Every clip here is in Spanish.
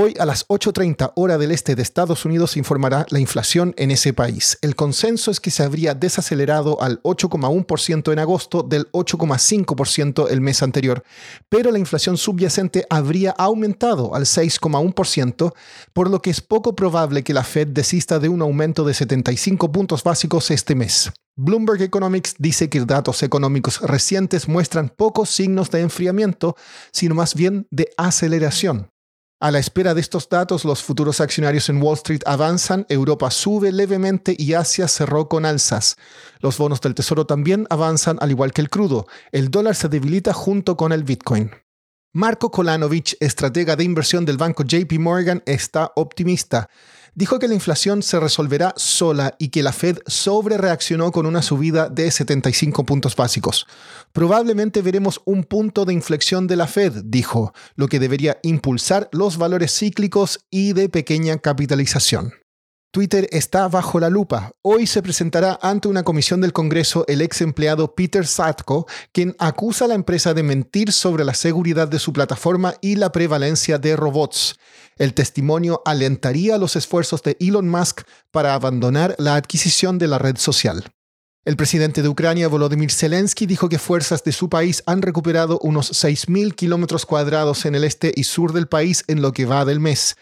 Hoy a las 8.30 hora del este de Estados Unidos se informará la inflación en ese país. El consenso es que se habría desacelerado al 8,1% en agosto del 8,5% el mes anterior, pero la inflación subyacente habría aumentado al 6,1%, por lo que es poco probable que la Fed desista de un aumento de 75 puntos básicos este mes. Bloomberg Economics dice que datos económicos recientes muestran pocos signos de enfriamiento, sino más bien de aceleración. A la espera de estos datos, los futuros accionarios en Wall Street avanzan, Europa sube levemente y Asia cerró con alzas. Los bonos del Tesoro también avanzan al igual que el crudo. El dólar se debilita junto con el Bitcoin. Marco Kolanovic, estratega de inversión del banco JP Morgan, está optimista dijo que la inflación se resolverá sola y que la Fed sobre reaccionó con una subida de 75 puntos básicos. Probablemente veremos un punto de inflexión de la Fed, dijo, lo que debería impulsar los valores cíclicos y de pequeña capitalización. Twitter está bajo la lupa. Hoy se presentará ante una comisión del Congreso el ex empleado Peter Satko, quien acusa a la empresa de mentir sobre la seguridad de su plataforma y la prevalencia de robots. El testimonio alentaría los esfuerzos de Elon Musk para abandonar la adquisición de la red social. El presidente de Ucrania, Volodymyr Zelensky, dijo que fuerzas de su país han recuperado unos 6.000 kilómetros cuadrados en el este y sur del país en lo que va del mes.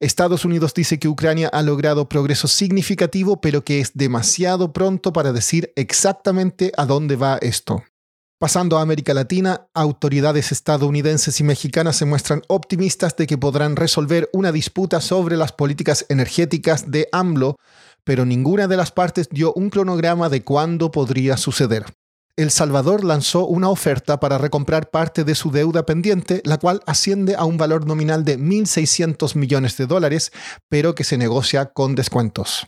Estados Unidos dice que Ucrania ha logrado progreso significativo, pero que es demasiado pronto para decir exactamente a dónde va esto. Pasando a América Latina, autoridades estadounidenses y mexicanas se muestran optimistas de que podrán resolver una disputa sobre las políticas energéticas de AMLO, pero ninguna de las partes dio un cronograma de cuándo podría suceder. El Salvador lanzó una oferta para recomprar parte de su deuda pendiente, la cual asciende a un valor nominal de 1.600 millones de dólares, pero que se negocia con descuentos.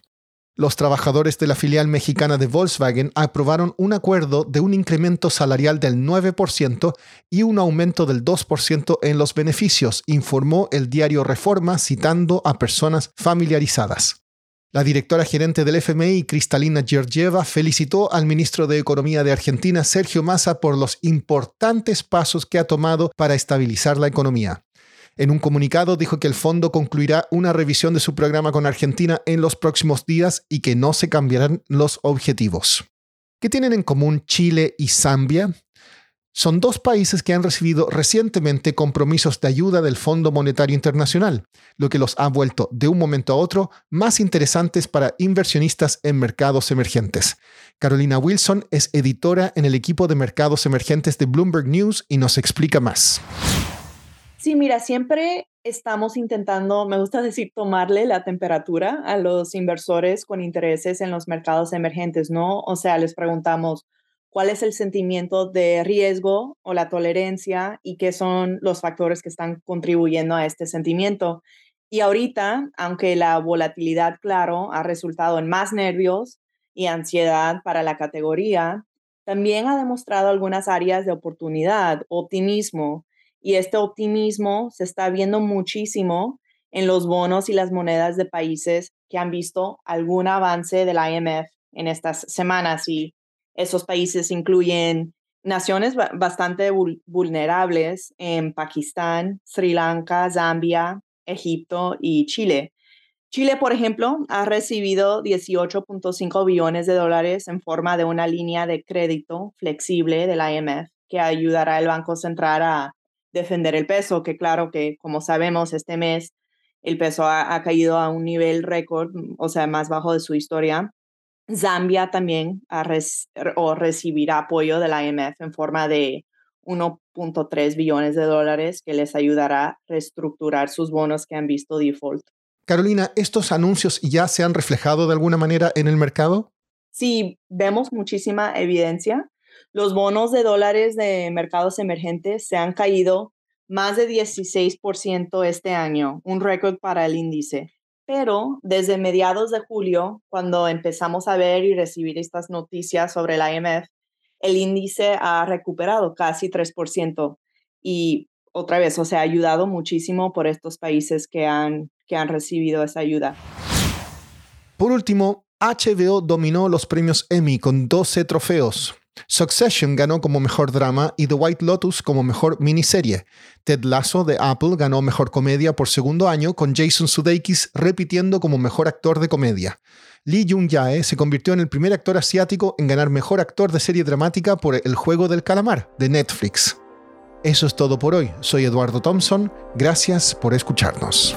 Los trabajadores de la filial mexicana de Volkswagen aprobaron un acuerdo de un incremento salarial del 9% y un aumento del 2% en los beneficios, informó el diario Reforma citando a personas familiarizadas. La directora gerente del FMI, Cristalina Georgieva, felicitó al ministro de Economía de Argentina, Sergio Massa, por los importantes pasos que ha tomado para estabilizar la economía. En un comunicado dijo que el fondo concluirá una revisión de su programa con Argentina en los próximos días y que no se cambiarán los objetivos. ¿Qué tienen en común Chile y Zambia? Son dos países que han recibido recientemente compromisos de ayuda del Fondo Monetario Internacional, lo que los ha vuelto de un momento a otro más interesantes para inversionistas en mercados emergentes. Carolina Wilson es editora en el equipo de mercados emergentes de Bloomberg News y nos explica más. Sí, mira, siempre estamos intentando, me gusta decir, tomarle la temperatura a los inversores con intereses en los mercados emergentes, ¿no? O sea, les preguntamos, cuál es el sentimiento de riesgo o la tolerancia y qué son los factores que están contribuyendo a este sentimiento. Y ahorita, aunque la volatilidad, claro, ha resultado en más nervios y ansiedad para la categoría, también ha demostrado algunas áreas de oportunidad, optimismo, y este optimismo se está viendo muchísimo en los bonos y las monedas de países que han visto algún avance del IMF en estas semanas. Y esos países incluyen naciones bastante vulnerables en Pakistán, Sri Lanka, Zambia, Egipto y Chile. Chile, por ejemplo, ha recibido 18.5 billones de dólares en forma de una línea de crédito flexible del IMF que ayudará al Banco Central a defender el peso, que claro que como sabemos este mes el peso ha, ha caído a un nivel récord, o sea, más bajo de su historia. Zambia también o recibirá apoyo de la IMF en forma de 1.3 billones de dólares que les ayudará a reestructurar sus bonos que han visto default. Carolina, ¿estos anuncios ya se han reflejado de alguna manera en el mercado? Sí, vemos muchísima evidencia. Los bonos de dólares de mercados emergentes se han caído más de 16% este año, un récord para el índice. Pero desde mediados de julio, cuando empezamos a ver y recibir estas noticias sobre el IMF, el índice ha recuperado casi 3%. Y otra vez, o sea, ha ayudado muchísimo por estos países que han, que han recibido esa ayuda. Por último, HBO dominó los premios Emmy con 12 trofeos. Succession ganó como mejor drama y The White Lotus como mejor miniserie. Ted Lasso de Apple ganó mejor comedia por segundo año con Jason Sudeikis repitiendo como mejor actor de comedia. Lee Jung-jae se convirtió en el primer actor asiático en ganar mejor actor de serie dramática por El juego del calamar de Netflix. Eso es todo por hoy. Soy Eduardo Thompson. Gracias por escucharnos.